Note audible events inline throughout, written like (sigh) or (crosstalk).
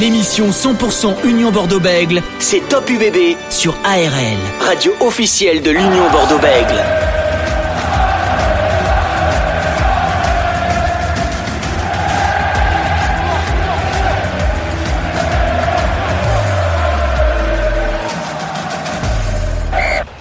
L'émission 100% Union Bordeaux-Bègle, c'est Top UBB sur ARL, radio officielle de l'Union Bordeaux-Bègle.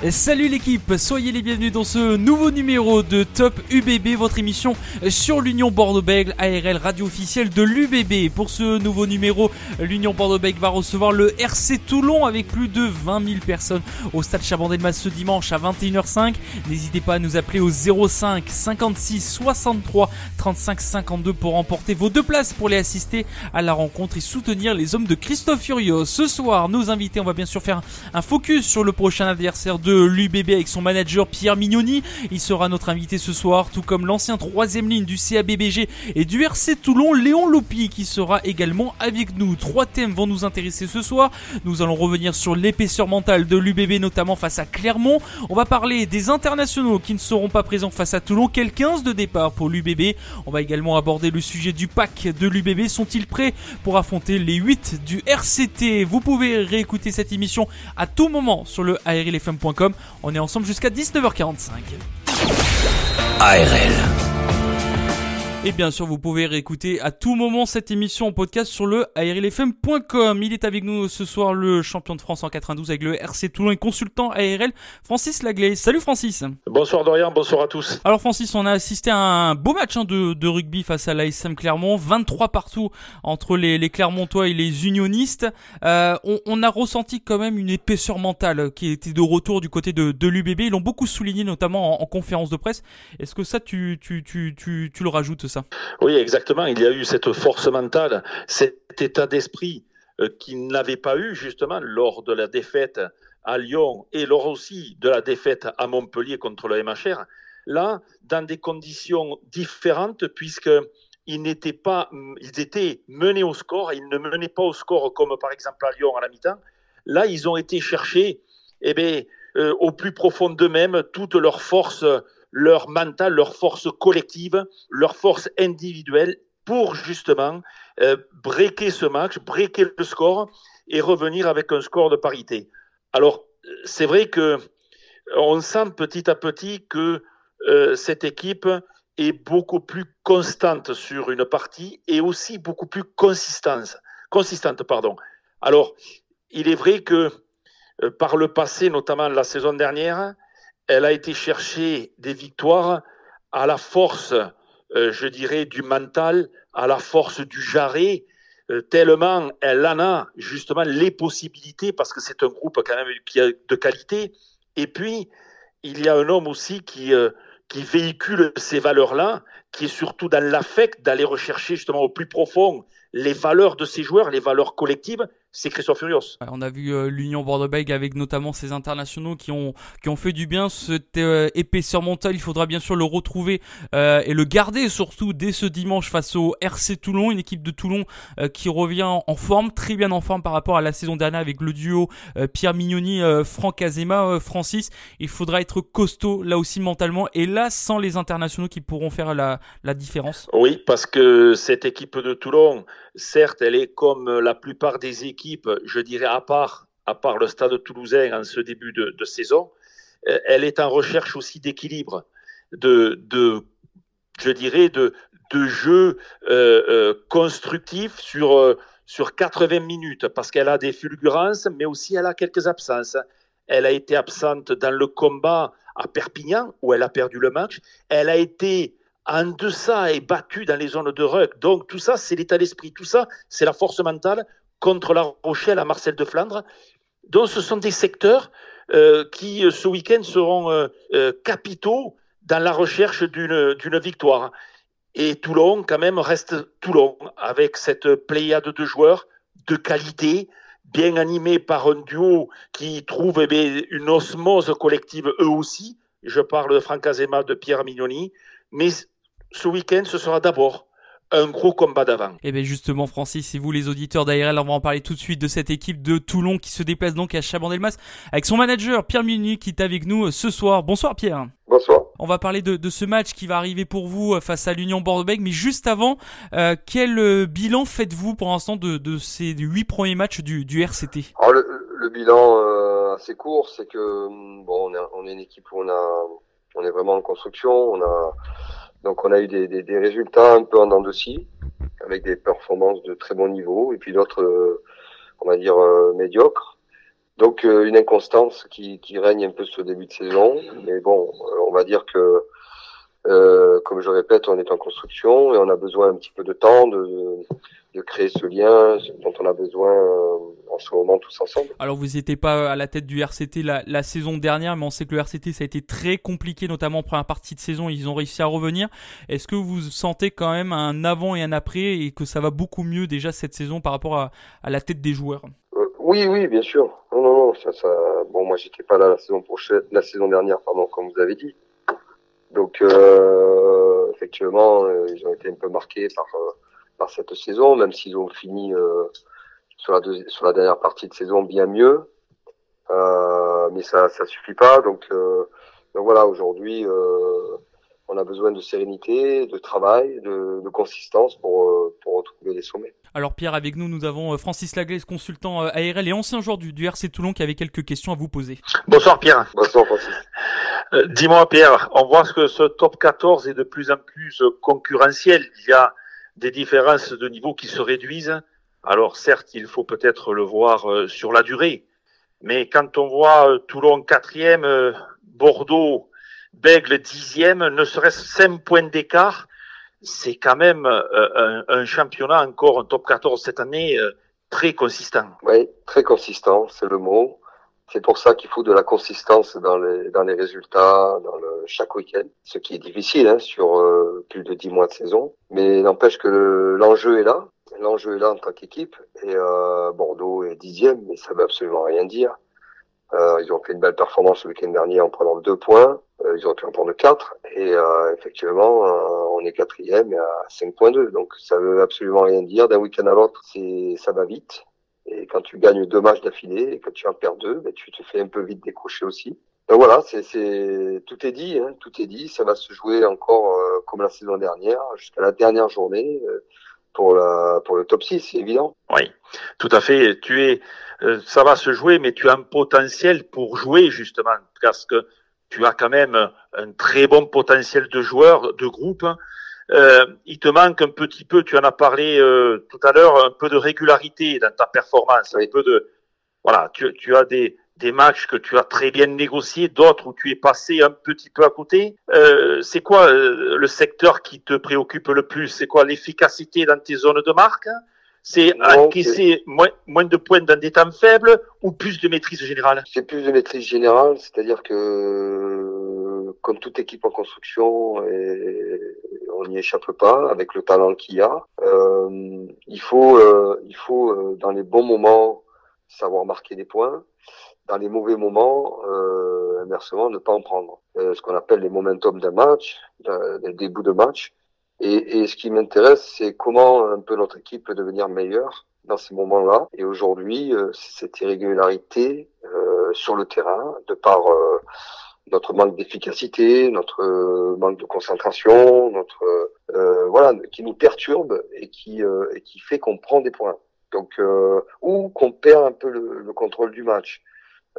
Salut l'équipe, soyez les bienvenus dans ce nouveau numéro de Top UBB, votre émission sur l'Union Bordeaux-Bègles, ARL radio officielle de l'UBB. Pour ce nouveau numéro, l'Union Bordeaux-Bègles va recevoir le RC Toulon avec plus de 20 000 personnes au stade Chabandelmas ce dimanche à 21h05. N'hésitez pas à nous appeler au 05 56 63 35 52 pour remporter vos deux places pour les assister à la rencontre et soutenir les hommes de Christophe Furios. Ce soir, nos invités, on va bien sûr faire un focus sur le prochain adversaire de l'UBB avec son manager Pierre Mignoni. Il sera notre invité ce soir, tout comme l'ancien troisième ligne du CABBG et du RC Toulon, Léon Lopi, qui sera également avec nous. Trois thèmes vont nous intéresser ce soir. Nous allons revenir sur l'épaisseur mentale de l'UBB, notamment face à Clermont. On va parler des internationaux qui ne seront pas présents face à Toulon. Quel 15 de départ pour l'UBB On va également aborder le sujet du pack de l'UBB. Sont-ils prêts pour affronter les 8 du RCT Vous pouvez réécouter cette émission à tout moment sur le ARLFM.com on est ensemble jusqu'à 19h45. ARL. Et bien sûr, vous pouvez réécouter à tout moment cette émission en podcast sur le ARLFM.com. Il est avec nous ce soir le champion de France en 92 avec le RC Toulon et consultant ARL, Francis Lagley. Salut Francis. Bonsoir Dorian, bonsoir à tous. Alors Francis, on a assisté à un beau match hein, de, rugby face à l'ASM Clermont, 23 partout entre les, Clermontois et les unionistes. Euh, on, a ressenti quand même une épaisseur mentale qui était de retour du côté de, l'UBB. Ils l'ont beaucoup souligné, notamment en, conférence de presse. Est-ce que ça, tu, tu, tu, tu, tu le rajoutes oui, exactement. Il y a eu cette force mentale, cet état d'esprit euh, qu'il n'avait pas eu justement lors de la défaite à Lyon et lors aussi de la défaite à Montpellier contre le MHR. Là, dans des conditions différentes, puisque ils n'étaient pas, ils étaient menés au score, ils ne menaient pas au score comme par exemple à Lyon à la mi-temps. Là, ils ont été chercher, eh bien, euh, au plus profond d'eux-mêmes, toute leur force leur mental, leur force collective, leur force individuelle pour justement euh, breaker ce match, breaker le score et revenir avec un score de parité. Alors, c'est vrai que on sent petit à petit que euh, cette équipe est beaucoup plus constante sur une partie et aussi beaucoup plus consistante. consistante pardon. Alors, il est vrai que euh, par le passé, notamment la saison dernière, elle a été chercher des victoires à la force, euh, je dirais, du mental, à la force du jarret, euh, tellement elle en a justement les possibilités, parce que c'est un groupe quand même qui a de qualité. Et puis, il y a un homme aussi qui, euh, qui véhicule ces valeurs-là, qui est surtout dans l'affect, d'aller rechercher justement au plus profond les valeurs de ces joueurs, les valeurs collectives, c'est Christophe Furios. On a vu euh, l'Union Bordeaux-Bègles avec notamment ces internationaux qui ont qui ont fait du bien. Cette euh, épaisseur mentale, il faudra bien sûr le retrouver euh, et le garder surtout dès ce dimanche face au RC Toulon, une équipe de Toulon qui revient en forme, très bien en forme par rapport à la saison dernière avec le duo Pierre Mignoni, Franck Azema, Francis. Il faudra être costaud là aussi mentalement et là sans les internationaux qui pourront faire la, la différence. Oui, parce que cette équipe de Toulon, certes, elle est comme la plupart des équipes je dirais, à part, à part le stade toulousain en ce début de, saison, euh, elle est en recherche aussi d'équilibre, de, de, je dirais, de, de jeu euh, euh, constructif sur, sur 80 minutes, parce qu'elle a des fulgurances, mais aussi elle a quelques absences. Elle a été absente dans le combat à Perpignan, où elle a perdu le match. Elle a été en deçà et battue dans les zones de ruck. Donc tout ça, c'est l'état d'esprit. Tout ça, c'est la force mentale contre La Rochelle à Marcel de Flandre. Donc ce sont des secteurs euh, qui, euh, ce week-end, seront euh, capitaux dans la recherche d'une victoire. Et Toulon, quand même, reste Toulon, avec cette pléiade de joueurs de qualité, bien animés par un duo qui trouve eh une osmose collective eux aussi. Je parle de Franck Azema, de Pierre Mignoni. Mais ce week-end, ce sera d'abord un gros combat d'avant. Et eh bien justement Francis, et vous les auditeurs d'ARL, on va en parler tout de suite de cette équipe de Toulon qui se déplace donc à Chabandelmas avec son manager Pierre Muni qui est avec nous euh, ce soir. Bonsoir Pierre. Bonsoir. On va parler de, ce match qui va arriver pour vous euh, face à l'Union Bordeaux-Bègles, mais juste avant, euh, quel bilan faites-vous pour l'instant de, ces huit premiers matchs du, RCT Alors le, bilan assez court, c'est que bon, on est, on est une équipe où on a, on est vraiment en construction, on a donc on a eu des, des, des résultats un peu en dents avec des performances de très bon niveau, et puis d'autres, euh, on va dire, euh, médiocres. Donc euh, une inconstance qui, qui règne un peu le début de saison. Mais bon, on va dire que, comme je répète, on est en construction et on a besoin un petit peu de temps de, de créer ce lien dont on a besoin euh, en ce moment tous ensemble. Alors vous n'étiez pas à la tête du RCT la, la, saison dernière, mais on sait que le RCT ça a été très compliqué, notamment en première partie de saison, ils ont réussi à revenir. Est-ce que vous sentez quand même un avant et un après et que ça va beaucoup mieux déjà cette saison par rapport à, à la tête des joueurs? Euh, Oui, oui, bien sûr. Non, non, non, ça, ça... bon, moi j'étais pas là la saison prochaine, la saison dernière, pardon, comme vous avez dit. Donc euh, effectivement, euh, ils ont été un peu marqués par par cette saison, même s'ils ont fini euh, sur, la sur la dernière partie de saison bien mieux. Euh, mais ça ça suffit pas. Donc, euh, donc voilà, aujourd'hui, on a besoin de sérénité, de travail, de, de consistance pour, pour retrouver les sommets. Alors Pierre, avec nous, nous avons Francis Laglaise, consultant ARL et ancien joueur du, du, RC Toulon, qui avait quelques questions à vous poser. Bonsoir Pierre. Bonsoir Francis. Dis-moi Pierre, on voit que ce top 14 est de plus en plus concurrentiel. Il y a des différences de niveau qui se réduisent. Alors certes, il faut peut-être le voir euh, sur la durée, mais quand on voit euh, Toulon quatrième, euh, Bordeaux, Bègle dixième, ne serait-ce cinq points d'écart, c'est quand même un, championnat encore, un top 14 cette année, très consistant. Oui, très consistant, c'est le mot. C'est pour ça qu'il faut de la consistance dans les, dans les résultats, dans le, chaque week-end, ce qui est difficile hein, sur euh, plus de dix mois de saison. Mais n'empêche que l'enjeu est là. L'enjeu est là en tant qu'équipe. Et euh, Bordeaux est dixième, mais ça veut absolument rien dire. Euh, ils ont fait une belle performance le week-end dernier en prenant deux points. Euh, ils ont pu en prendre quatre. Et euh, effectivement, on est quatrième à 5.2. Donc ça veut absolument rien dire. D'un week-end à l'autre, c'est ça va vite. Et quand tu gagnes deux matchs d'affilée et que tu en perds deux, ben, tu te fais un peu vite décrocher aussi. Donc voilà, c'est, tout est dit, hein, tout est dit. Ça va se jouer encore euh, comme la saison dernière, jusqu'à la dernière journée euh, pour la pour le top 6, c'est évident. Oui, tout à fait. Tu es, euh, ça va se jouer, mais tu as un potentiel pour jouer justement, parce que tu as quand même un très bon potentiel de joueurs, de groupe. Euh, il te manque un petit peu, tu en as parlé euh, tout à l'heure, un peu de régularité dans ta performance, un peu de voilà, tu, tu as des, des matchs que tu as très bien négociés, d'autres où tu es passé un petit peu à côté. Euh, c'est quoi euh, le secteur qui te préoccupe le plus? C'est quoi l'efficacité dans tes zones de marque? C'est encaisser moins, moins de points dans des temps faibles ou plus de maîtrise générale? C'est plus de maîtrise générale, c'est-à-dire que comme toute équipe en construction, et on n'y échappe pas avec le talent qu'il y a. Euh, il faut, euh, il faut euh, dans les bons moments savoir marquer des points. Dans les mauvais moments, euh, inversement, ne pas en prendre. Euh, ce qu'on appelle les momentum d'un match, des débuts de match. Et, et ce qui m'intéresse, c'est comment un peu notre équipe peut devenir meilleure dans ces moments-là. Et aujourd'hui, cette irrégularité sur le terrain, de par notre manque d'efficacité, notre euh, manque de concentration, notre euh, voilà, qui nous perturbe et qui euh, et qui fait qu'on prend des points. Donc ou qu'on perd un peu le, le contrôle du match.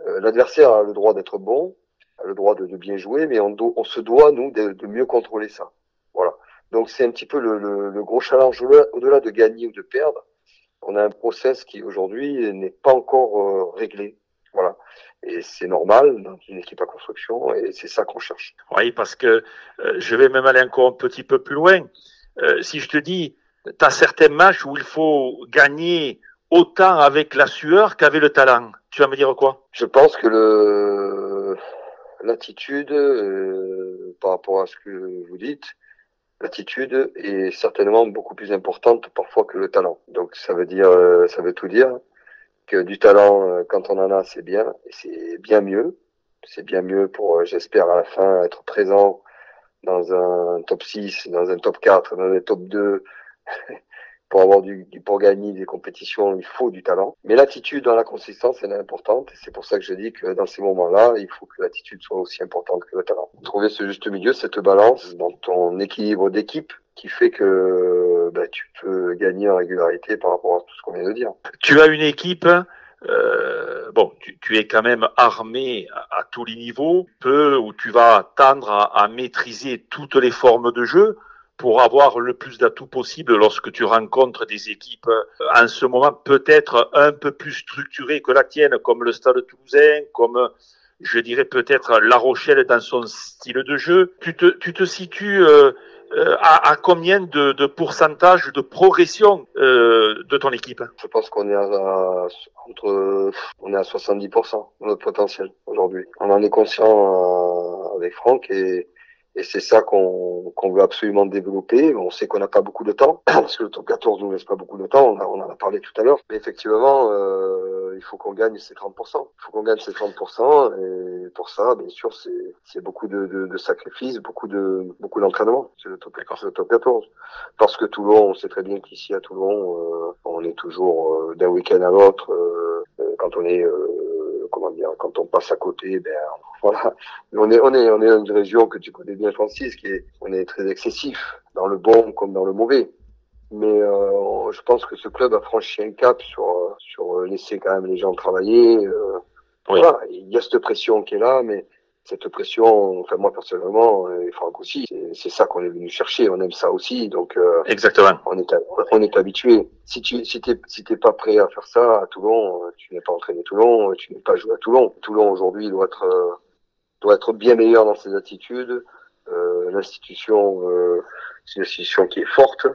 L'adversaire a le droit d'être bon, a le droit de, de bien jouer, mais on, on se doit nous de, de, mieux contrôler ça. Voilà. Donc c'est un petit peu le, le, le gros challenge au-delà de gagner ou de perdre. On a un process qui aujourd'hui n'est pas encore réglé. Voilà. Et c'est normal dans une équipe à construction et c'est ça qu'on cherche. Oui, parce que euh, je vais même aller encore un petit peu plus loin. Euh, si je te dis, tu as certains matchs où il faut gagner autant avec la sueur qu'avec le talent, tu vas me dire quoi? Je pense que le l'attitude, euh, par rapport à ce que vous dites, l'attitude est certainement beaucoup plus importante parfois que le talent. Donc ça veut dire, ça veut tout dire du talent, euh, quand on en a, c'est bien, et c'est bien mieux. C'est bien mieux pour, euh, j'espère, à la fin, être présent dans un top 6, dans un top 4, dans un top 2, (laughs) pour avoir du, pour gagner des compétitions, il faut du talent. Mais l'attitude dans la consistance, elle est importante. Et c'est pour ça que je dis que dans ces moments-là, il faut que l'attitude soit aussi importante que le talent. Trouver ce juste milieu, cette balance dans ton équilibre d'équipe qui fait que bah, tu peux gagner en régularité par rapport à tout ce qu'on vient de dire. Tu as une équipe euh, bon, tu, tu, es quand même armé à, tous les niveaux, peu où tu vas tendre à, à, maîtriser toutes les formes de jeu pour avoir le plus d'atouts possible lorsque tu rencontres des équipes euh, en ce moment peut-être un peu plus structurées que la tienne, comme le Stade Toulousain, comme je dirais peut-être La Rochelle dans son style de jeu. Tu te, tu te situes euh, euh, à, à, combien de, de, pourcentage de progression euh, de ton équipe? Je pense qu'on est à, entre on est à 70% de notre potentiel aujourd'hui. On en est conscient euh, avec Franck et et c'est ça qu'on veut absolument développer. On sait qu'on n'a pas beaucoup de temps, (clears throat) parce que le top 14 nous laisse pas beaucoup de temps, on, on en a parlé tout à l'heure. Mais effectivement, euh, il faut qu'on gagne ces 30%. Il faut qu'on gagne ces 30%, et pour ça, bien sûr, c'est beaucoup de, de, de, sacrifices, beaucoup de beaucoup d'entraînement. C'est le, top, le top 14. Parce que Toulon, on sait très bien qu'ici à Toulon, euh, on est toujours euh, d'un week-end à l'autre. Euh, quand on est comment dire, quand on passe à côté, ben (laughs) voilà, on est on est on est dans une région que tu connais bien, Francis, qui est on est très excessif dans le bon comme dans le mauvais. Mais euh, je pense que ce club a franchi un cap sur sur laisser quand même les gens travailler. Euh, Voilà, il y a cette pression qui est là, mais cette pression, enfin moi personnellement, et Franck aussi, c'est ça qu'on est venu chercher. On aime ça aussi, donc euh, exactement. On est on est habitué. Si tu si t'es si t'es pas prêt à faire ça à Toulon, tu n'es pas entraîné Toulon, tu n'es pas joué à Toulon. Toulon aujourd'hui doit être doit être bien meilleur dans ses attitudes. Euh, l'institution, euh, c'est une institution qui est forte,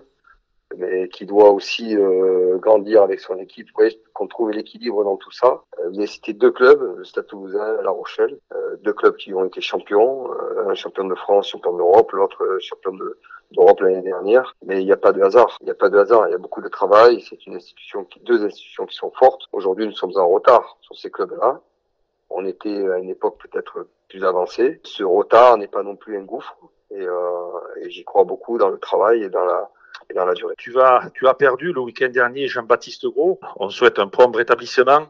mais qui doit aussi euh, grandir avec son équipe. Ouais, qu'on trouve l'équilibre dans tout ça. Euh, mais c'était deux clubs, le Stade Toulousain, La Rochelle, euh, deux clubs qui ont été champions, euh, un champion de France, champion d'Europe, l'autre champion de d'Europe l'année dernière. Mais il n'y a pas de hasard. Il n'y a pas de hasard. Il y a beaucoup de travail. C'est une institution qui, deux institutions qui sont fortes. Aujourd'hui, nous sommes en retard sur ces clubs-là. On était à une époque peut-être plus avancée. Ce retard n'est pas non plus un gouffre. Et, euh, et j'y crois beaucoup dans le travail et dans la Tu vas, tu as perdu le week-end dernier Jean-Baptiste Gros. On souhaite un prompt rétablissement.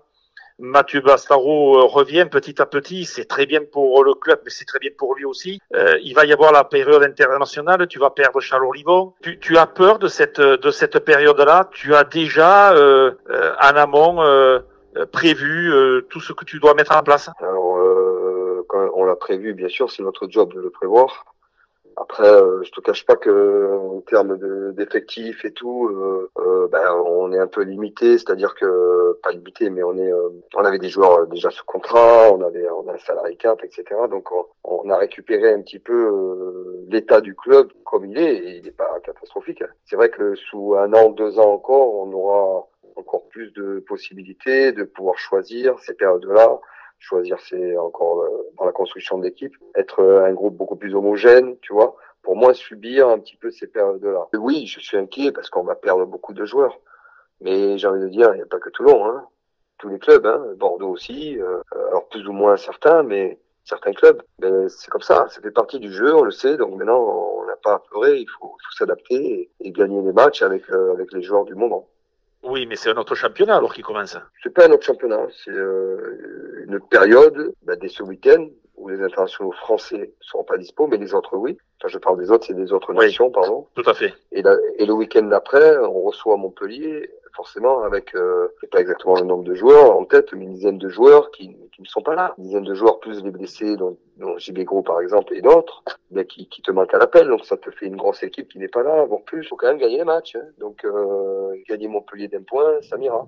Mathieu Bastaro revient petit à petit. C'est très bien pour le club, mais c'est très bien pour lui aussi. Euh, il va y avoir la période internationale. Tu vas perdre Charles Olivon. Tu, tu as peur de cette de cette période-là? Tu as déjà euh, en amont euh, prévu tout ce que tu dois mettre en place? Alors, on l'a prévu, bien sûr, c'est notre job de le prévoir. Après, euh, je te cache pas que en termes d'effectifs et tout, euh, euh, ben, on est un peu limité, c'est-à-dire que pas limité, mais on est, euh, on avait des joueurs déjà sous contrat, on avait, on a un salarié cap, etc. Donc on, on, a récupéré un petit peu euh, l'état du club comme il est, et il n'est pas catastrophique. C'est vrai que sous un an, deux ans encore, on aura encore plus de possibilités de pouvoir choisir ces périodes-là choisir c'est encore euh, dans la construction de l'équipe, être euh, un groupe beaucoup plus homogène, tu vois, pour moins subir un petit peu ces périodes-là. Oui, je suis inquiet parce qu'on va perdre beaucoup de joueurs, mais j'ai envie de dire, il n'y a pas que Toulon, hein. tous les clubs, hein. Bordeaux aussi, euh, alors plus ou moins certains, mais certains clubs, ben, c'est comme ça, ça fait partie du jeu, on le sait, donc maintenant on n'a pas à pleurer, il faut, s'adapter et, gagner les matchs avec, avec les joueurs du moment. Oui, mais c'est un autre championnat alors qui commence. C'est pas un autre championnat, c'est euh, une période bah, dès ce week-end où les internationaux français ne seront pas dispo, mais les autres oui. Enfin, je parle des autres, c'est des autres oui, nations, pardon. Tout à fait. Et, la, et le week-end d'après, on reçoit Montpellier, forcément avec, euh, pas exactement le nombre de joueurs en tête, mais une dizaine de joueurs qui, qui ne sont pas là. Une dizaine de joueurs plus les blessés, dont, dont JB Gros par exemple, et d'autres, mais qui, qui te manquent à l'appel. Donc ça te fait une grosse équipe qui n'est pas là, voire plus. Il faut quand même gagner les matchs. Hein. Donc euh, gagner Montpellier d'un point, ça m'ira.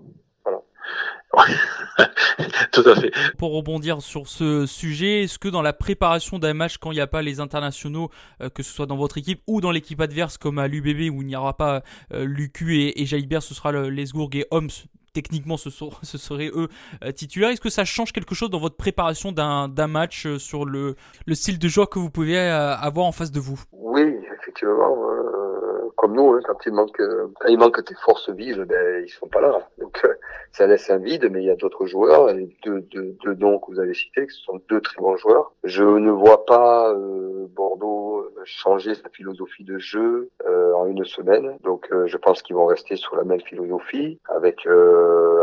(laughs) Tout à fait. Pour rebondir sur ce sujet, est-ce que dans la préparation d'un match, quand il n'y a pas les internationaux, euh, que ce soit dans votre équipe ou dans l'équipe adverse, comme à l'UBB où il n'y aura pas euh, Lucu et, et Jailbert, ce sera le, Lesgourg et Homs techniquement ce, sont, (laughs) ce seraient eux euh, titulaires. Est-ce que ça change quelque chose dans votre préparation d'un match euh, sur le, le, style de joueur que vous pouvez euh, avoir en face de vous? Oui, effectivement. Comme nous, hein, quand, il manque, quand il manque tes forces vives, ben, ils sont pas là. Donc ça laisse un vide, mais il y a d'autres joueurs. Deux, deux, deux noms que vous avez cités, ce sont deux très bons joueurs. Je ne vois pas Bordeaux changé sa philosophie de jeu en une semaine. Donc je pense qu'ils vont rester sur la même philosophie avec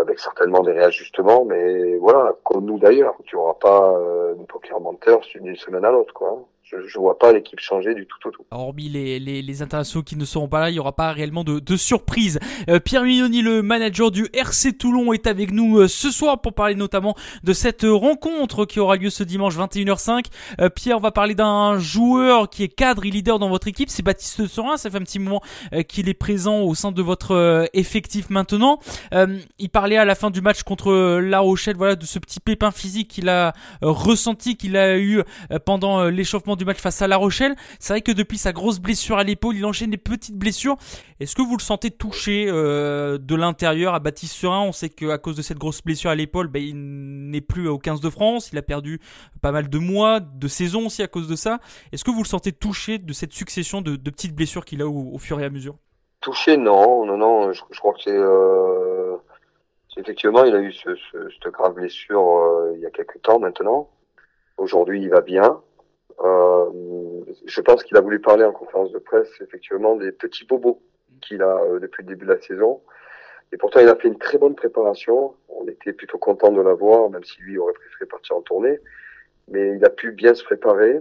avec certainement des réajustements, mais voilà, comme nous d'ailleurs, tu auras pas de poker menteur d'une semaine à l'autre quoi je, je vois pas l'équipe changer du tout au tout. Hormis les, les, les internationaux qui ne seront pas là, il n'y aura pas réellement de, de surprise. Euh, Pierre Mignoni, le manager du RC Toulon, est avec nous euh, ce soir pour parler notamment de cette rencontre qui aura lieu ce dimanche 21h05. Euh, Pierre, on va parler d'un joueur qui est cadre et leader dans votre équipe, c'est Baptiste Sorin. Ça fait un petit moment qu'il est présent au sein de votre effectif maintenant. il parlait à la fin du match contre La Rochelle, voilà, de ce petit pépin physique qu'il a ressenti, qu'il a eu pendant l'échauffement du match face à La Rochelle. C'est vrai que depuis sa grosse blessure à l'épaule, il enchaîne des petites blessures. Est-ce que vous le sentez touché euh, de l'intérieur à Baptiste Surin On sait qu'à cause de cette grosse blessure à l'épaule, ben, il n'est plus au 15 de France. Il a perdu pas mal de mois, de saisons aussi à cause de ça. Est-ce que vous le sentez touché de cette succession de, petites blessures qu'il a au, fur et à mesure? Touché, non, non, non. Je, crois que euh, c'est effectivement, il a eu cette grave blessure euh, il y a quelques temps maintenant. Aujourd'hui, il va bien. Euh, je pense qu'il a voulu parler en conférence de presse effectivement des petits bobos qu'il a euh, depuis le début de la saison. Et pourtant, il a fait une très bonne préparation. On était plutôt content de l'avoir, même si lui aurait préféré partir en tournée. Mais il a pu bien se préparer.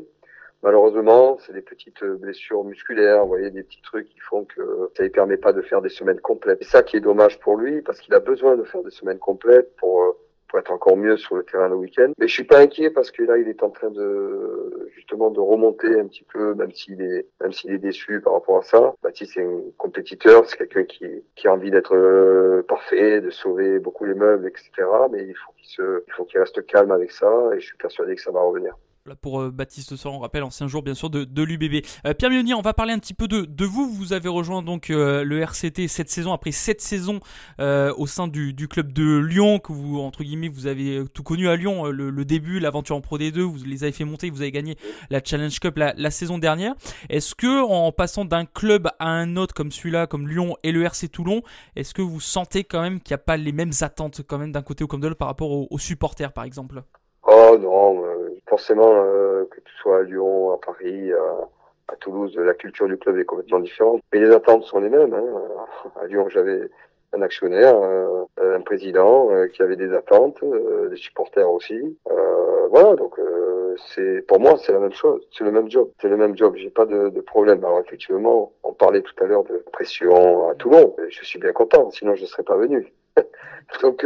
Malheureusement, c'est des petites blessures musculaires, vous voyez, des petits trucs qui font que ça ne permet pas de faire des semaines complètes. C'est ça qui est dommage pour lui, parce qu'il a besoin de faire des semaines complètes pour euh, pour être encore mieux sur le terrain le week-end. Mais je suis pas inquiet parce que là, il est en train de justement de remonter un petit peu, même s'il est même s'il est déçu par rapport à ça. Baptiste c'est un compétiteur, c'est quelqu'un qui qui a envie d'être euh, parfait, de sauver beaucoup les meubles, etc. Mais il faut qu'il se, il faut qu'il reste calme avec ça et je suis persuadé que ça va revenir pour euh, Baptiste Sor, on rappelle, ancien joueur bien sûr de, de l'UBB. Euh, Pierre Mioni, on va parler un petit peu de, de vous. Vous avez rejoint donc euh, le RCT cette saison, après sept saisons au sein du, du, club de Lyon, que vous, entre guillemets, vous avez tout connu à Lyon, le, le début, l'aventure en Pro D2, vous les avez fait monter, vous avez gagné la Challenge Cup la, la saison dernière. Est-ce que en passant d'un club à un autre comme celui-là, comme Lyon et le RC Toulon, est-ce que vous sentez quand même qu'il n'y a pas les mêmes attentes quand même d'un côté ou comme de l'autre par rapport aux supporters par exemple? Oh non, forcément, euh, que tu sois à Lyon, à Paris, à, Toulouse, la culture du club est complètement différente. Mais les attentes sont les mêmes. Hein. (laughs) À Lyon, j'avais un actionnaire, euh, un président euh, qui avait des attentes, des supporters aussi. voilà, donc c'est pour moi c'est la même chose, c'est le même job, c'est le même job. J'ai pas de, problème. Alors effectivement, on parlait tout à l'heure de pression à Toulon. Je suis bien content, sinon je serais pas venu. (laughs) donc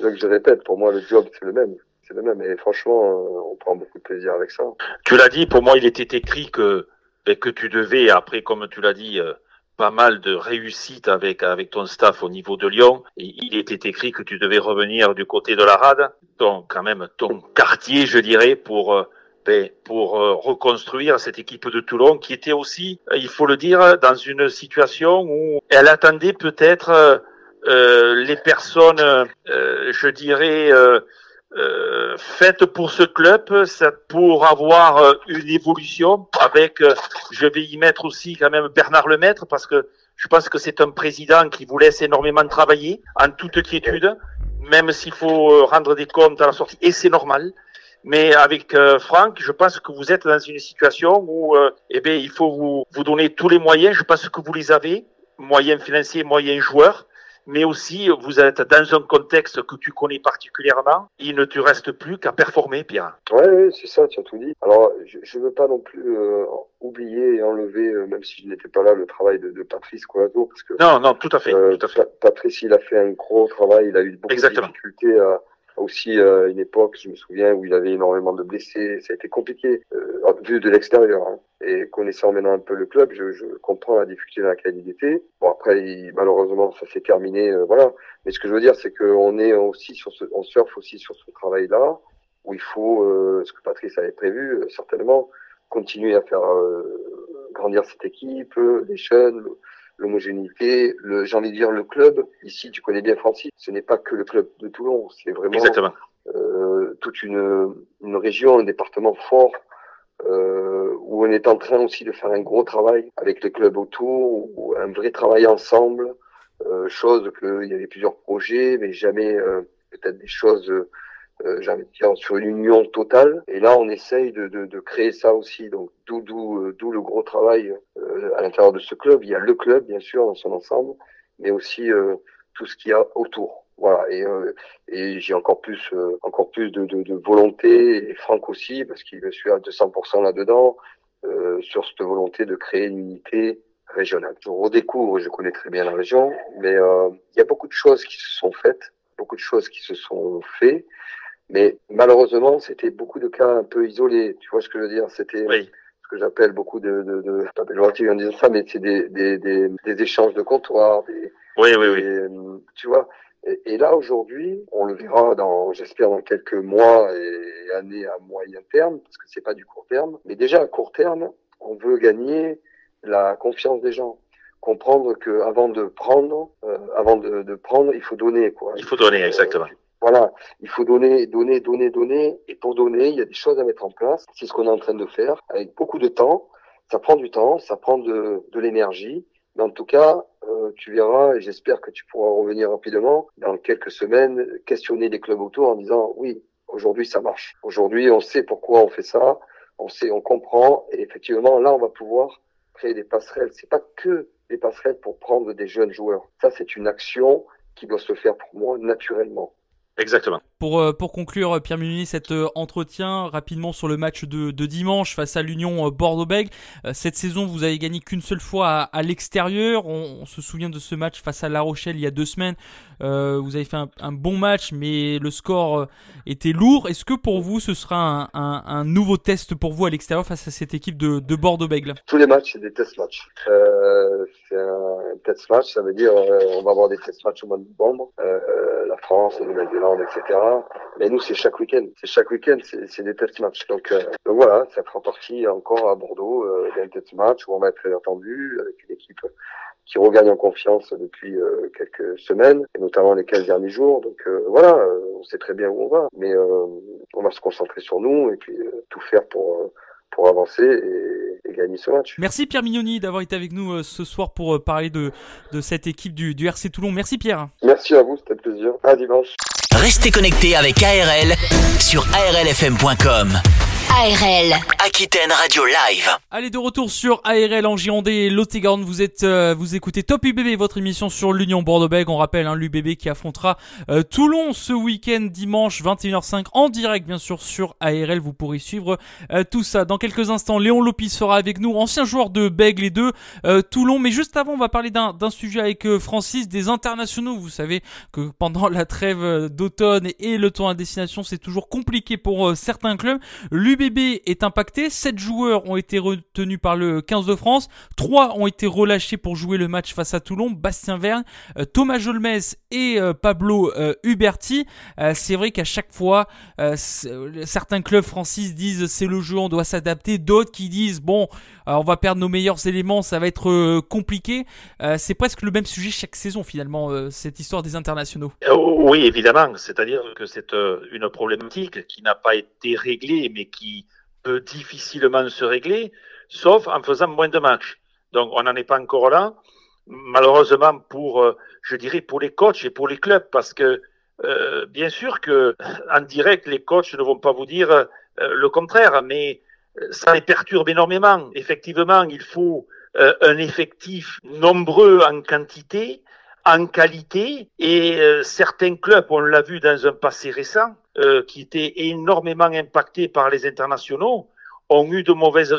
je répète, pour moi le job c'est le même c'est le même. Et franchement, euh, on prend beaucoup de plaisir avec ça. Tu l'as dit, pour moi, il était écrit que ben, que tu devais, après, comme tu l'as dit, euh, pas mal de réussite avec avec ton staff au niveau de Lyon. Il était écrit que tu devais revenir du côté de la rade, donc quand même ton quartier, je dirais, pour euh, ben, pour reconstruire cette équipe de Toulon qui était aussi, il faut le dire, dans une situation où elle attendait peut-être les personnes, je dirais, euh, faite pour ce club, pour avoir euh, une évolution avec, euh, je vais y mettre aussi quand même Bernard Lemaître parce que je pense que c'est un président qui vous laisse énormément travailler en toute quiétude, même s'il faut rendre des comptes à la sortie, et c'est normal. Mais avec Franck, je pense que vous êtes dans une situation où eh bien, il faut vous, vous donner tous les moyens. Je pense que vous les avez, moyens financiers, moyens joueurs mais aussi vous êtes dans un contexte que tu connais particulièrement. Il ne te reste plus qu'à performer, Pierre. Oui, c'est ça, tu as tout dit. Alors, je ne veux pas non plus euh, oublier et enlever, euh, même si je n'étais pas là, le travail de, de Patrice Coato, parce que non, non, tout à fait, euh, tout à fait. Patrice, il a fait un gros travail, il a eu beaucoup de difficultés à aussi euh, une époque, je me souviens, où il avait énormément de blessés. Ça a été compliqué, euh, vu de l'extérieur. Hein. Et connaissant maintenant un peu le club, je, je comprends la difficulté dans laquelle il était. Bon, après, il, malheureusement, ça s'est terminé, euh, voilà. Mais ce que je veux dire, c'est qu'on est aussi sur ce, on surfe aussi sur ce travail-là, où il faut, euh, ce que Patrice avait prévu, euh, certainement, continuer à faire grandir cette équipe, les jeunes, l'homogénéité, le, j'ai envie de dire le club. Ici, tu connais bien Francis. Ce n'est pas que le club de Toulon, c'est vraiment euh, toute une, une région, un département fort euh, où on est en train aussi de faire un gros travail avec les clubs autour, ou un vrai travail ensemble. Euh, chose qu'il y avait plusieurs projets, mais jamais euh, peut-être des choses euh, j'ai envie de dire, sur une union totale. Et là, on essaye de, de, de créer ça aussi. Donc, d'où d'où d'où le gros travail euh, à l'intérieur de ce club. Il y a le club, bien sûr, dans son ensemble, mais aussi euh, tout ce qu'il y a autour. Voilà. Et, euh, et j'ai encore plus encore plus de, de, de, volonté et Franck aussi, parce qu'il suis à 200% là-dedans, sur cette volonté de créer une unité régionale. Je redécouvre, je connais très bien la région, mais il y a beaucoup de choses qui se sont faites, beaucoup de choses qui se sont faites. Mais malheureusement, c'était beaucoup de cas un peu isolés. Tu vois ce que je veux dire C'était ce que j'appelle beaucoup de, de, de pas péjoratif en disant ça, mais c'est des, des, des, des, échanges de comptoirs. Des, oui, oui, oui. tu vois et, là aujourd'hui, on le verra dans, j'espère, dans quelques mois et années à moyen terme, parce que c'est pas du court terme. Mais déjà à court terme, on veut gagner la confiance des gens comprendre que avant de prendre, euh, avant de, de, prendre, il faut donner quoi. Il faut donner exactement. Voilà, il faut donner, donner, donner, donner. Et pour donner, il y a des choses à mettre en place. C'est ce qu'on est en train de faire avec beaucoup de temps. Ça prend du temps, ça prend de, l'énergie. Mais en tout cas, euh, tu verras, et j'espère que tu pourras revenir rapidement, dans quelques semaines, questionner les clubs autour en disant, oui, aujourd'hui ça marche. Aujourd'hui, on sait pourquoi on fait ça, on sait, on comprend, et effectivement, là, on va pouvoir créer des passerelles. C'est pas que des passerelles pour prendre des jeunes joueurs. Ça, c'est une action qui doit se faire pour moi naturellement. Exactement. Pour, euh, pour conclure, Pierre Munini, cet euh, entretien rapidement sur le match de, de dimanche face à l'Union euh, Bordeaux-Bègles. Cette saison, vous avez gagné qu'une seule fois à, à l'extérieur. On, se souvient de ce match face à La Rochelle il y a deux semaines. Euh, vous avez fait un, un, bon match, mais le score était lourd. Est-ce que pour vous, ce sera un, un, un, nouveau test pour vous à l'extérieur face à cette équipe de, de Bordeaux-Bègles Tous les matchs, c'est des test matchs. Euh, c'est un test match, ça veut dire on va avoir des test matchs au mois de novembre. la France, la Nouvelle-Zélande, etc. Mais nous, c'est chaque week-end. C'est chaque week-end, c'est des test matchs. Donc, euh, donc, voilà, ça fera partie encore à Bordeaux euh, d'un test match où on va être attendu avec une équipe qui regagne en confiance depuis euh, quelques semaines, et notamment les 15 derniers jours. Donc euh, voilà, on sait très bien où on va, mais on va se concentrer sur nous et puis tout faire pour pour avancer et, et, gagner ce match. Merci Pierre Mignoni d'avoir été avec nous ce soir pour parler de, de cette équipe du, du RC Toulon. Merci Pierre. Merci à vous, c'était un plaisir. À dimanche. Restez connectés avec ARL sur arlfm.com. ARL Aquitaine Radio Live. Allez de retour sur ARL en Gironde et lot Vous êtes, euh, vous écoutez Top UBB, votre émission sur l'Union Bordeaux-Bègles. On rappelle hein, l'UBB qui affrontera euh, Toulon ce week-end dimanche 21h05 en direct bien sûr sur ARL. Vous pourrez suivre euh, tout ça dans quelques instants. Léon Lopis sera avec nous, ancien joueur de Bègles et de Toulon. Mais juste avant, on va parler d'un sujet avec Francis des internationaux. Vous savez que pendant la trêve d'automne et le temps à destination, c'est toujours compliqué pour certains clubs. L'UBB est impacté. 7 joueurs ont été retenus par le 15 de France. 3 ont été relâchés pour jouer le match face à Toulon. Bastien Verne, euh, Thomas Jolmes et euh, Pablo euh, Huberti. c'est vrai qu'à chaque fois, certains clubs Francis disent c'est le jeu, on doit s'adapter. D'autres qui disent bon, on va perdre nos meilleurs éléments, ça va être compliqué. c'est presque le même sujet chaque saison finalement, cette histoire des internationaux. oui, évidemment. C'est-à-dire que c'est une problématique qui n'a pas été réglée, mais qui peut difficilement se régler, sauf en faisant moins de matchs. Donc on n'en est pas encore là, malheureusement pour, euh, je dirais, pour les coachs et pour les clubs, parce que euh, bien sûr que en direct, les coachs ne vont pas vous dire euh, le contraire, mais ça les perturbe énormément. Effectivement, il faut un effectif nombreux en quantité, en qualité, et certains clubs, on l'a vu dans un passé récent, euh, qui étaient énormément impactés par les internationaux, ont eu de,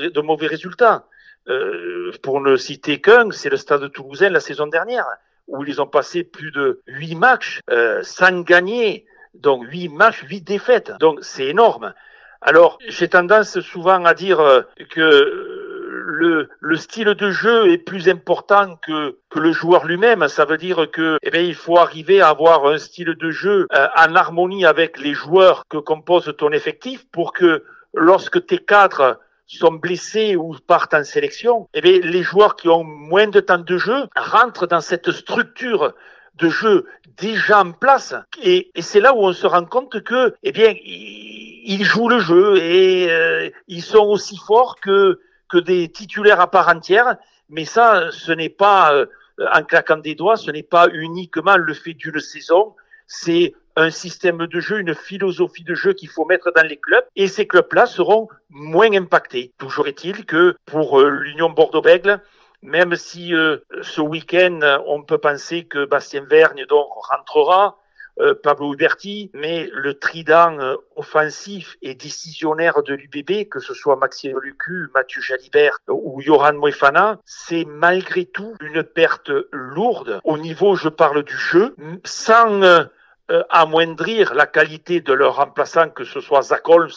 de mauvais résultats. Euh, pour ne citer qu'un, c'est le Stade Toulousain la saison dernière, où ils ont passé plus de huit matchs euh, sans gagner. Donc huit matchs, huit défaites. Donc c'est énorme. Alors j'ai tendance souvent à dire euh, que le, le, style de jeu est plus important que, que le joueur lui-même. Ça veut dire que, eh bien, il faut arriver à avoir un style de jeu euh, en harmonie avec les joueurs que compose ton effectif pour que lorsque tes cadres sont blessés ou partent en sélection, eh bien, les joueurs qui ont moins de temps de jeu rentrent dans cette structure de jeu déjà en place. Et, et c'est là où on se rend compte que, eh bien, ils jouent le jeu et euh, ils sont aussi forts que que des titulaires à part entière. Mais ça, ce n'est pas, euh, en claquant des doigts, ce n'est pas uniquement le fait d'une saison. C'est un système de jeu, une philosophie de jeu qu'il faut mettre dans les clubs et ces clubs-là seront moins impactés. Toujours est-il que pour euh, l'Union Bordeaux-Bègles, même si euh, ce week-end, on peut penser que Bastien Vergne donc rentrera, euh, Pablo Huberti, mais le trident euh, offensif et décisionnaire de l'UBB, que ce soit Maxime Lucu, Mathieu Jalibert ou Johan Moefana, c'est malgré tout une perte lourde. Au niveau, je parle du jeu, sans euh, amoindrir la qualité de leurs remplaçants, que ce soit Zach Holmes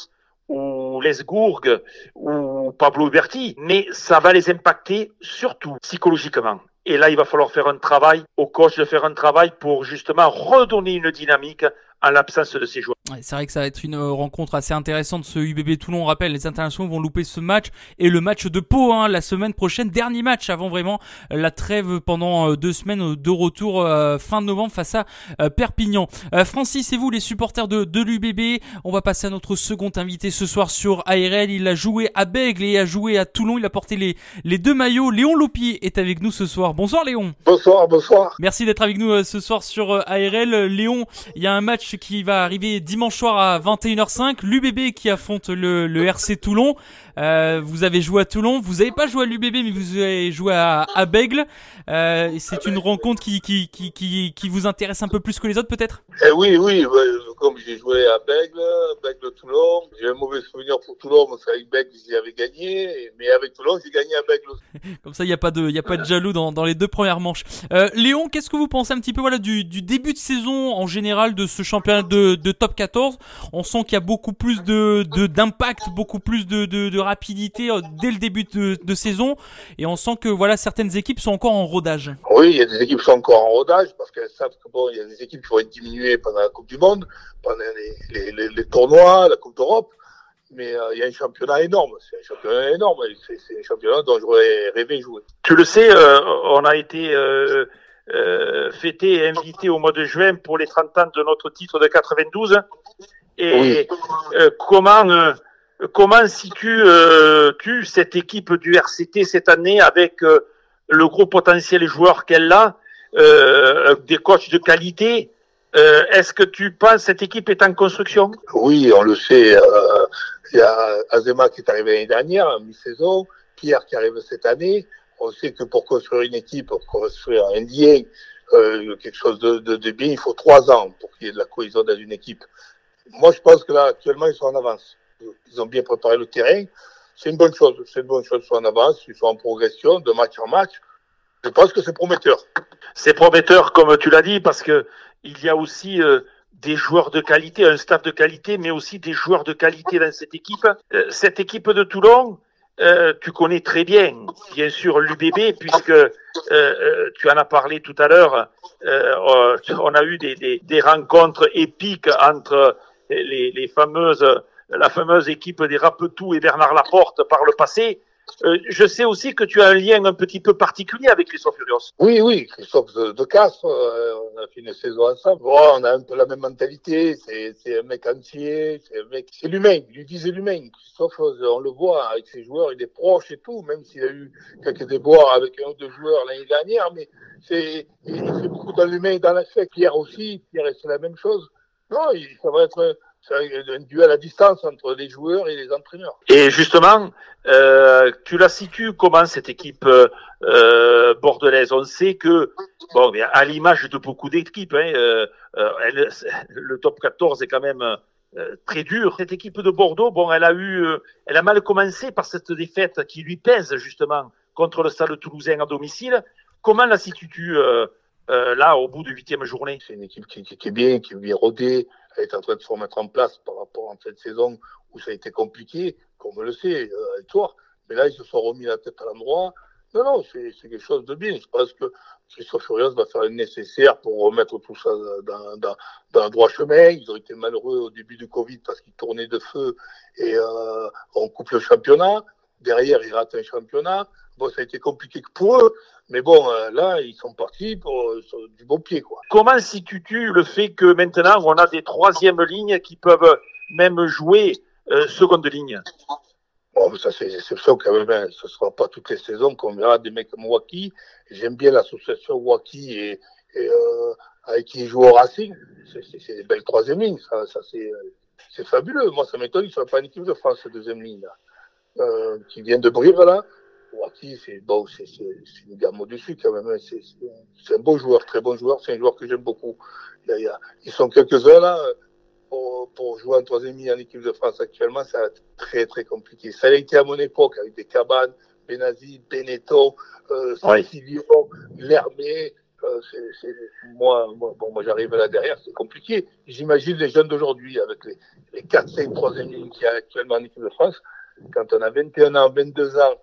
ou Lesgourg ou Pablo Huberti, mais ça va les impacter surtout psychologiquement. Et là, il va falloir faire un travail au coach de faire un travail pour justement redonner une dynamique en l'absence de ces joueurs. c'est vrai que ça va être une euh, rencontre assez intéressante ce UBB Toulon. On rappelle, les internationaux vont louper ce match et le match de Pau hein, la semaine prochaine, dernier match avant vraiment la trêve pendant euh, deux semaines de retour euh, fin novembre face à Perpignan. Francis et vous, les supporters de, de l'UBB, on va passer à notre second invité ce soir sur ARL. Il a joué à Bègle et a joué à Toulon. Il a porté les, les deux maillots. Léon Lopier est avec nous ce soir. Bonsoir Léon. Bonsoir, bonsoir. Merci d'être avec nous ce soir sur ARL. Léon, il y a un match qui va arriver dimanche soir à 21h05. L'UBB qui affronte le, RC Toulon. Euh, vous avez joué à Toulon. Vous n'avez pas joué à l'UBB, mais vous avez joué à, à Bègle. Euh, c'est une rencontre qui, qui, qui, qui, qui vous intéresse un peu plus que les autres, peut-être? Eh Oui, oui. Comme j'ai joué à Bègle, Bègle-Toulon. J'ai un mauvais souvenir pour Toulon, parce qu'avec Bègle, j'y avais gagné. Mais avec Toulon, j'ai gagné à Bègle aussi. (laughs) Comme ça, il n'y a pas de, il a pas de jaloux dans, dans les deux premières manches. Euh, Léon, qu'est-ce que vous pensez un petit peu voilà, du, du début de saison en général de ce championnat de, de top 14 On sent qu'il y a beaucoup plus de d'impact, beaucoup plus de, de, de rapidité euh, dès le début de, de, saison, et on sent que voilà certaines équipes sont encore en rodage. Oui, il y a des équipes qui sont encore en rodage parce qu'elles savent que bon, il y a des équipes qui vont être diminuées pendant la Coupe du Monde, pendant les, les, les, les tournois, la Coupe d'Europe. Mais euh, il y a un championnat énorme, c'est un championnat énorme, c'est un championnat dont j'aurais rêvé jouer. Tu le sais, euh, on a été euh, fêté et invité au mois de juin pour les 30 ans de notre titre de 92. Et oui. comment comment situes tu cette équipe du RCT cette année avec le gros potentiel joueur qu'elle a, euh, des coachs de qualité euh, Est-ce que tu penses que cette équipe est en construction? Oui, on le sait. Il y a Azema qui est arrivé l'année dernière, mi-saison, Pierre qui arrive cette année. On sait que pour construire une équipe, pour construire un lien, euh, quelque chose de, bien, il faut trois ans pour qu'il y ait de la cohésion dans une équipe. Moi, je pense que là, actuellement, ils sont en avance. Ils ont bien préparé le terrain. C'est une bonne chose. C'est une bonne chose. Ils sont en avance. Ils sont en progression de match en match. Je pense que c'est prometteur. C'est prometteur, comme tu l'as dit, parce que il y a aussi euh, des joueurs de qualité, un staff de qualité, mais aussi des joueurs de qualité dans cette équipe. Euh, cette équipe de Toulon, euh, tu connais très bien, bien sûr, l'UBB, puisque tu en as parlé tout à l'heure. On a eu des, des, des, rencontres épiques entre les, les, fameuses, la fameuse équipe des Rapetou et Bernard Laporte par le passé. je sais aussi que tu as un lien un petit peu particulier avec Christophe Furios. Oui, oui, Christophe de, de Castres, on a fait une saison ensemble. Bon, on a un peu la même mentalité. C'est un mec entier, c'est un mec, c'est l'humain. Il disait l'humain. Christophe, on le voit avec ses joueurs, il est proche et tout, même s'il a eu quelques déboires avec un ou deux joueurs l'année dernière, mais c'est, il fait beaucoup dans l'humain et dans l'affect. Pierre aussi, Pierre, c'est la même chose. Non, ça va être un, un duel à distance entre les joueurs et les entraîneurs. Et justement, euh, tu la situes comment cette équipe euh, bordelaise? On sait que, bon, à l'image de beaucoup d'équipes, hein, euh, elle, le top 14 est quand même très dur. Cette équipe de Bordeaux, bon, elle a eu, elle a mal commencé par cette défaite qui lui pèse justement contre le Stade Toulousain à domicile. Comment la situes-tu là au bout de huitième journée? C'est une équipe qui, qui, qui, est bien, qui est bien rodée. Est en train de se remettre en place par rapport à cette saison où ça a été compliqué, comme on le sait, euh, toi. Mais là, ils se sont remis la tête à l'endroit. Non, non, c'est quelque chose de bien. Je pense que Christophe Furios va faire le nécessaire pour remettre tout ça dans, dans, dans un droit chemin. Ils ont été malheureux au début du Covid parce qu'ils tournaient de feu et euh, on coupe le championnat. Derrière, ils ratent un championnat. Bon, ça a été compliqué pour eux. Mais bon, euh, là, ils sont partis pour, sur du bon pied, quoi. Comment situes-tu le fait que maintenant, on a des troisièmes lignes qui peuvent même jouer euh, seconde ligne? Bon, ça, c'est exception quand même. Hein. Ce ne sera pas toutes les saisons qu'on verra des mecs comme Waki. J'aime bien l'association Waki et, et euh, avec qui joue au Racing, c'est des belles troisième lignes. Ça, ça c'est fabuleux. Moi, ça m'étonne qu'il ne soit pas une équipe de France, cette deuxième ligne là, euh, qui vient de Brive là. Waki, c'est bon, c'est une gamme au-dessus quand même. Hein. C'est un beau joueur, très bon joueur. C'est un joueur que j'aime beaucoup. Il y a, ils sont quelques-uns là pour, pour, jouer en troisième ligne en équipe de France actuellement. C'est très très compliqué. Ça a été à mon époque avec des cabanes, Benazi, Beneteau, euh, Sicilio, Lermé. Euh, c'est, moi, moi, bon, moi j'arrive là derrière, c'est compliqué. J'imagine les jeunes d'aujourd'hui avec les, les 4-5 troisième lignes qu'il y a actuellement en équipe de France. Quand on a 21 ans, 22 ans,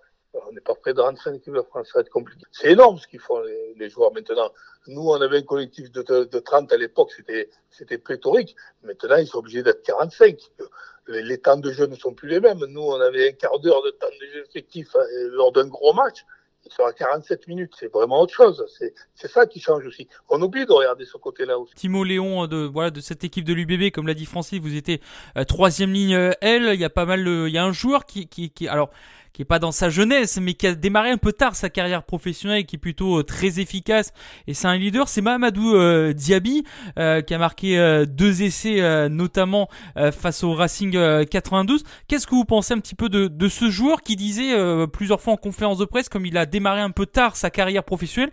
on n'est pas prêt de rentrer en équipe de France, ça va être compliqué. C'est énorme ce qu'ils font les, joueurs maintenant. Nous, on avait un collectif de, de, de 30 à l'époque, c'était, c'était pléthorique. Maintenant, ils sont obligés d'être 45. Les, les, temps de jeu ne sont plus les mêmes. Nous, on avait un quart d'heure de temps de jeu effectif euh, lors d'un gros match. Ils sont à 47 minutes, c'est vraiment autre chose. C'est ça qui change aussi. On oublie de regarder ce côté-là aussi. Timo Léon de voilà de cette équipe de l'UBB, comme l'a dit Francis, vous étiez euh, troisième ligne euh, L. Il y a pas mal, il y a un joueur qui, qui, qui alors qui est pas dans sa jeunesse, mais qui a démarré un peu tard sa carrière professionnelle, qui est plutôt euh, très efficace. Et c'est un leader, c'est Mamadou euh, Diaby, euh, qui a marqué deux essais, notamment face au Racing 92. Qu'est-ce que vous pensez un petit peu de, de ce joueur qui disait plusieurs fois en conférence de presse, comme il a démarré un peu tard sa carrière professionnelle,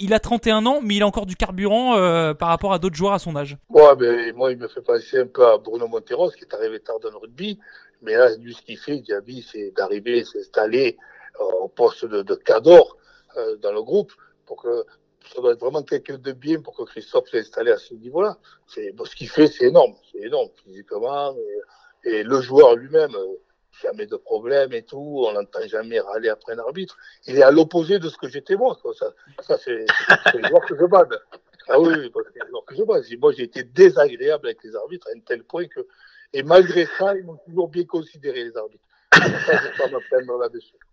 il a 31 ans, mais il a encore du carburant par rapport à d'autres joueurs à son âge? Ouais, ben, moi, il me fait penser un peu à Bruno Monteros, qui est arrivé tard dans le rugby. Mais là, lui, ce qu'il fait, Diaby, c'est d'arriver, s'installer euh, au poste de, de cador euh, dans le groupe pour que ça doit être vraiment quelqu'un de bien pour que Christophe s'est installé à ce niveau-là. Ce qu'il fait, c'est énorme, c'est énorme physiquement et, le joueur lui-même, euh, jamais de problème et tout, on n'entend jamais râler après un arbitre. Il est à l'opposé de ce que j'étais moi. Ça, c'est le joueur que je bade. Ah oui, le joueur que je bade. Moi, j'ai été désagréable avec les arbitres à un tel point que et malgré ça, ils m'ont toujours bien considéré, les arbitres.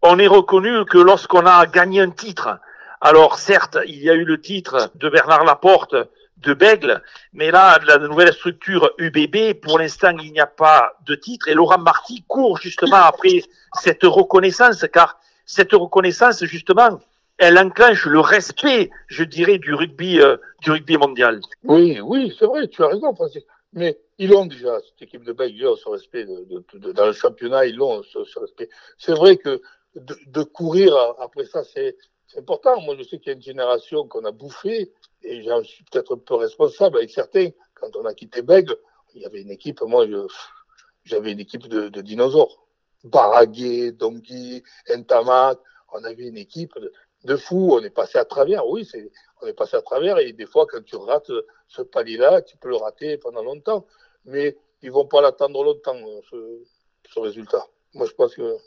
On est reconnu que lorsqu'on a gagné un titre, alors certes, il y a eu le titre de Bernard Laporte de Bègle, mais là, la nouvelle structure UBB, pour l'instant, il n'y a pas de titre et Laurent Marty court justement après cette reconnaissance, car cette reconnaissance, justement, elle enclenche le respect, je dirais, du rugby, euh, du rugby mondial. Oui, oui, c'est vrai, tu as raison, Francis. Mais ils l'ont déjà, cette équipe de Belgique, ce respect. De, de, de, dans le championnat, ils l'ont ce, respect. C'est vrai que de, courir après ça, c'est important. Moi, je sais qu'il y a une génération qu'on a bouffé, et j'en suis peut-être un peu responsable avec certains. Quand on a quitté Bègle, il y avait une équipe, moi, j'avais une équipe de, de dinosaures. Baragé, Dongui, Ntamak, on avait une équipe de fous, on est passé à travers, oui, c'est, on est passé à travers, et des fois, quand tu rates ce palier-là, tu peux le rater pendant longtemps mais ils vont pas l'attendre longtemps, euh, ce, ce résultat. Moi, je pense que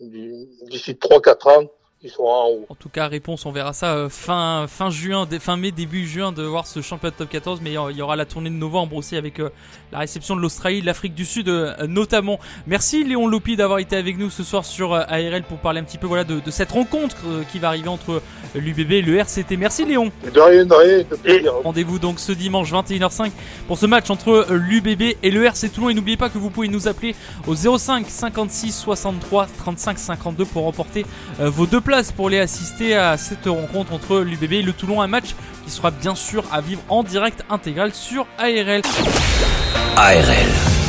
d'ici 3-4 ans, ils sont en haut. En tout cas, réponse, on verra ça euh, fin, fin juin, fin mai, début juin, de voir ce championnat top 14. Mais il y aura la tournée de novembre aussi avec euh, la réception de l'Australie, de l'Afrique du Sud notamment. Merci Léon Lopi d'avoir été avec nous ce soir sur ARL pour parler un petit peu voilà, de, de cette rencontre qui va arriver entre l'UBB et le RCT. Merci Léon. De rien, de rien. De Rendez-vous donc ce dimanche 21h05 pour ce match entre l'UBB et le RC Toulon. Et n'oubliez pas que vous pouvez nous appeler au 05 56 63 35 52 pour remporter vos deux places pour aller assister à cette rencontre entre l'UBB et le Toulon. Un match qui sera bien sûr à vivre en direct intégral sur ARL. ARL